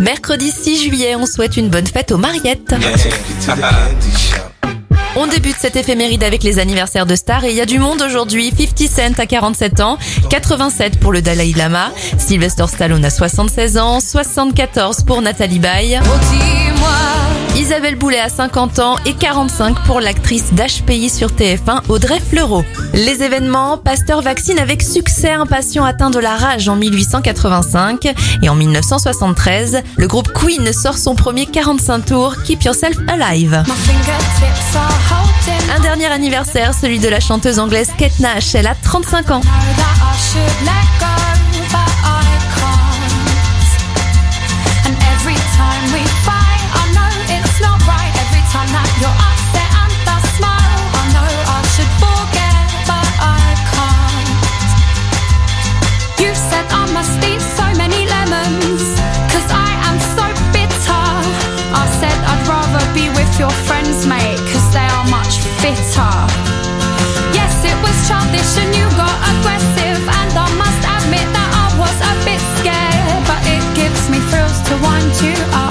Mercredi 6 juillet, on souhaite une bonne fête aux Mariettes. On débute cette éphéméride avec les anniversaires de stars et il y a du monde aujourd'hui. 50 Cent à 47 ans, 87 pour le Dalai Lama, Sylvester Stallone à 76 ans, 74 pour Nathalie Baye. Isabelle Boulet à 50 ans et 45 pour l'actrice d'HPI sur TF1 Audrey Fleurot. Les événements, Pasteur vaccine avec succès un patient atteint de la rage en 1885 et en 1973, le groupe Queen sort son premier 45 tours Keep Yourself Alive. Un dernier anniversaire, celui de la chanteuse anglaise Kate Nash, elle a 35 ans. Your friends, mate, cause they are much fitter. Yes, it was childish and you got aggressive, and I must admit that I was a bit scared, but it gives me thrills to wind you up.